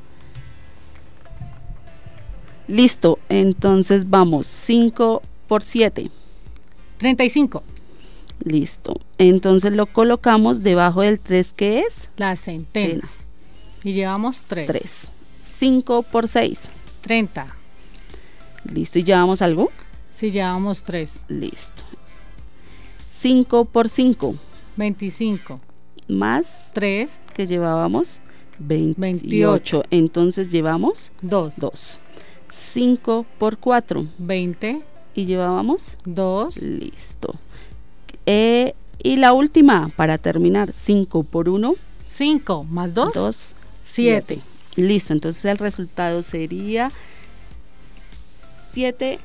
Listo, entonces vamos 5 por 7. 35, Listo. Entonces lo colocamos debajo del 3 que es las centenas. Y llevamos 3. 3. 5 por 6. 30. Listo. ¿Y llevamos algo? Si llevamos 3. Listo. 5 por 5. 25. Más 3. que llevábamos 28. Entonces llevamos 2. 2. 5 por 4. 20. Y llevábamos 2. Listo. Eh, y la última, para terminar, 5 por 1. 5 más 2. 2. 7. Listo, entonces el resultado sería 7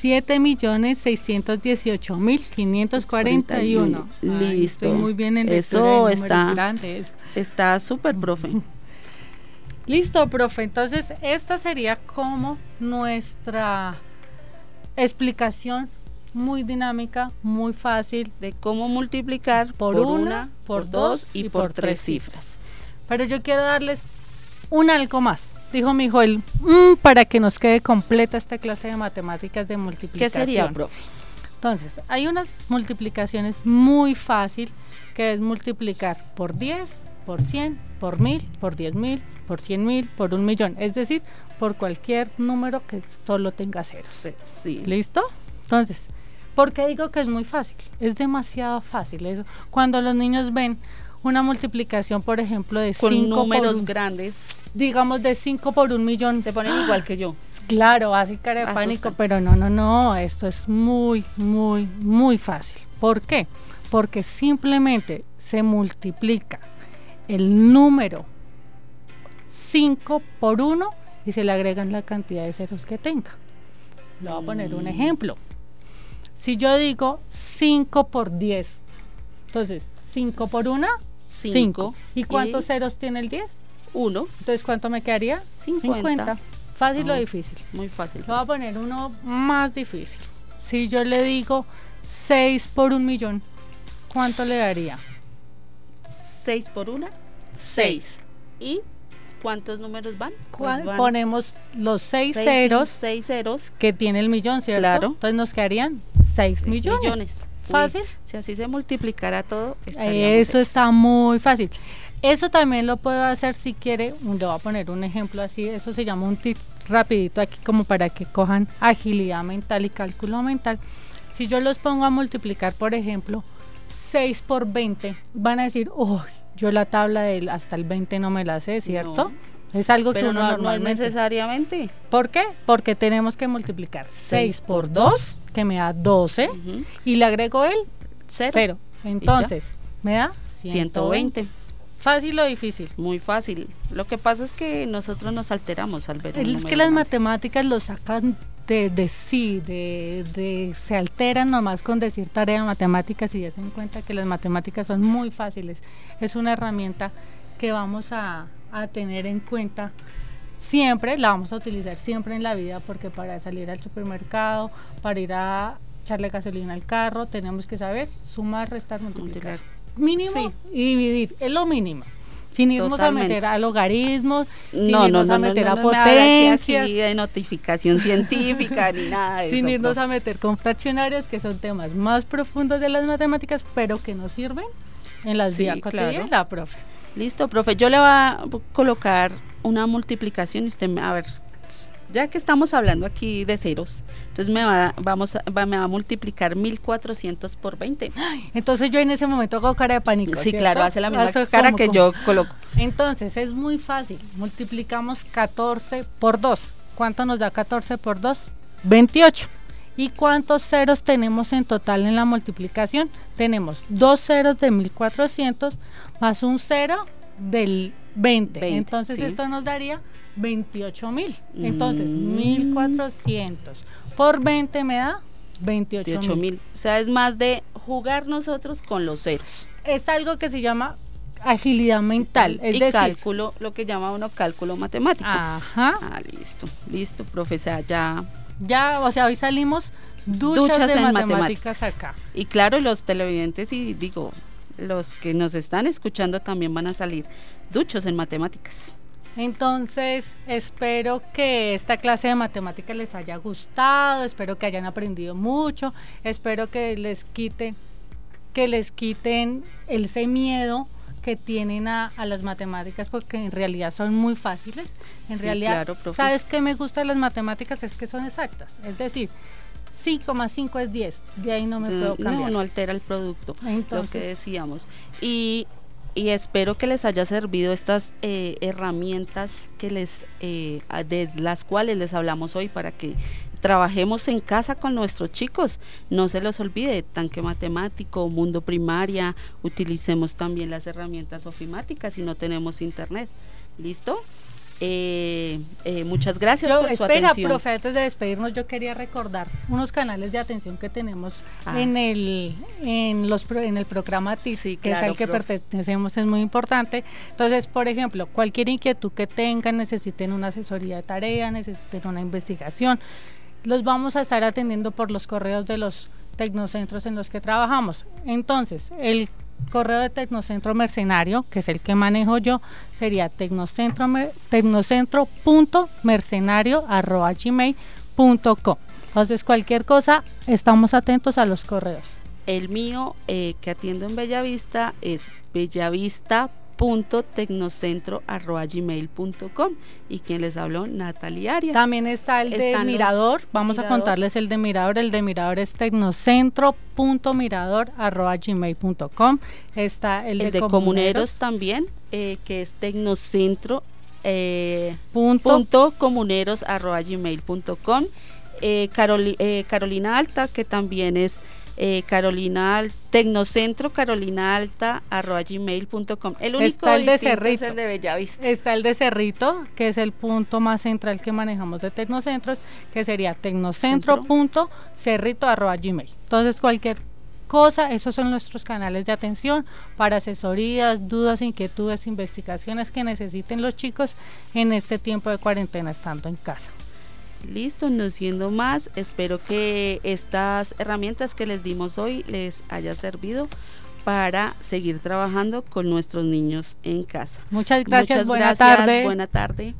7.618.541. Listo. Estoy muy bien en Eso de está grandes. Está súper, profe. Listo, profe. Entonces, esta sería como nuestra explicación muy dinámica, muy fácil. De cómo multiplicar por, una, por dos y, por, tres cifras. Pero yo quiero darles un algo más dijo mi hijo, el, mm, para que nos quede completa esta clase de matemáticas de multiplicación. ¿Qué sería, profe? Entonces, hay unas multiplicaciones muy fácil que es multiplicar por 10, por 100, por 1000, por 10000, por 100000, por un millón. Es decir, por cualquier número que solo tenga ceros. Sí. ¿Listo? Entonces, ¿por qué digo que es muy fácil? Es demasiado fácil eso. Cuando los niños ven una multiplicación, por ejemplo, de 5 números grandes digamos de 5 por un millón. Se ponen igual que yo. Claro, así cara de pánico, pero no, no, no, esto es muy, muy, muy fácil. ¿Por qué? Porque simplemente se multiplica el número 5 por 1 y se le agregan la cantidad de ceros que tenga. Le voy a poner un mm. ejemplo. Si yo digo 5 por 10, entonces 5 por 1, 5. ¿Y cuántos ceros tiene el 10? 1. Entonces, ¿cuánto me quedaría? 50. ¿Fácil o difícil? Muy fácil. Voy a poner uno más difícil. Si yo le digo 6 por un millón, ¿cuánto le daría? 6 por 1, 6. ¿Y cuántos números van? Pues Ponemos los 6 ceros, seis ceros que tiene el millón, ¿cierto? Claro. Entonces nos quedarían 6 millones. millones. ¿Fácil? si así se multiplicara todo, Eso está muy fácil. Eso también lo puedo hacer si quiere, le voy a poner un ejemplo así, eso se llama un tip rapidito aquí como para que cojan agilidad mental y cálculo mental. Si yo los pongo a multiplicar, por ejemplo, 6 por 20, van a decir, uy, yo la tabla del hasta el 20 no me la sé, ¿cierto? Es algo que uno no, no es necesariamente. ¿Por qué? Porque tenemos que multiplicar 6 por 2, que me da 12, y le agrego el 0. Entonces, me da 120. ¿Fácil o difícil? Muy fácil. Lo que pasa es que nosotros nos alteramos al ver. Es que las matemáticas lo sacan de, sí, de, se alteran nomás con decir tarea de matemáticas y ya se cuenta que las matemáticas son muy fáciles. Es una herramienta que vamos a, a tener en cuenta siempre, la vamos a utilizar siempre en la vida porque para salir al supermercado, para ir a echarle gasolina al carro, tenemos que saber sumar, restar, multiplicar mínimo y dividir, es lo mínimo. Sin irnos a meter a logaritmos, sin irnos a meter a potencias. de notificación científica ni nada de Sin irnos a meter con fraccionarios, que son temas más profundos de las matemáticas, pero que nos sirven en las sí, vías profe. Listo, profe. Yo le voy a colocar una multiplicación y usted, me, a ver, ya que estamos hablando aquí de ceros, entonces me va, vamos me va a multiplicar 1400 por 20. Entonces yo en ese momento hago cara de pánico. Sí, claro, hace la misma cara que yo coloco. Entonces es muy fácil. Multiplicamos 14 por 2. ¿Cuánto nos da 14 por 2? 28. ¿Y cuántos ceros tenemos en total en la multiplicación? Tenemos dos ceros de 1400 más un cero del 20. Entonces esto nos daría 28 mil. Entonces, 1400 mm. por 20 me da 28 mil. O sea, es más de jugar nosotros con los ceros. Es algo que se llama agilidad mental. Es y cálculo, lo que llama uno cálculo matemático. Ajá. Ah, listo, listo, profesora, ya. Ya, o sea, hoy salimos duchas, de matemáticas, acá. Y claro, los televidentes y digo, los que nos están escuchando también van a salir duchos en matemáticas. Entonces, espero que esta clase de matemáticas les haya gustado, espero que hayan aprendido mucho, espero que les quiten, que les quiten ese miedo que tienen a, las matemáticas porque en realidad son muy fáciles. En realidad, ¿sabes qué me gusta de las matemáticas? Es que son exactas. Es decir, 5 es 10, de ahí no me puedo cambiar. No, no altera el producto, lo que decíamos. Y, y, espero que les haya servido estas eh, herramientas que les, eh, de las cuales les hablamos hoy para que trabajemos en casa con nuestros chicos. No se los olvide, tanque matemático, mundo primaria, utilicemos también las herramientas ofimáticas si no tenemos internet. ¿Listo? Eh, eh, muchas gracias por su espera, atención. profe, antes de despedirnos, yo quería recordar unos canales de atención que tenemos ah. en el en los en el programa TIS, que es al que pertenecemos, es muy importante. Entonces, por ejemplo, cualquier inquietud que tengan, necesiten una asesoría de tarea, necesiten una investigación, los vamos a estar atendiendo por los correos de los tecnocentros en los que trabajamos. Entonces, el correo de Tecnocentro Mercenario, que es el que manejo yo, sería tecnocentro. Entonces, cualquier cosa, estamos atentos a los correos. El mío, eh, que atiendo en Bellavista, es bellavista tecnocentro.gmail.com y quien les habló, Natalia Arias. También está el de Mirador, vamos a contarles el de Mirador, el de Mirador es tecnocentro.mirador.gmail.com está el, de, Comuneros, también, eh, que es tecnocentro eh, punto. comuneros eh, Carolina Alta que también es eh, Carolina Tecnocentro Carolina Alta arroba gmail.com. El único Está el de Cerrito. Es el de Bellavista. Está el de Cerrito, que es el punto más central que manejamos de Tecnocentros, que sería tecnocentro.cerrito arroba gmail. Entonces cualquier cosa, esos son nuestros canales de atención para asesorías, dudas, inquietudes, investigaciones que necesiten los chicos en este tiempo de cuarentena estando en casa. Listo, no siendo más, espero que estas herramientas que les dimos hoy les haya servido para seguir trabajando con nuestros niños en casa. Muchas gracias, Muchas buena tarde. Buena tarde.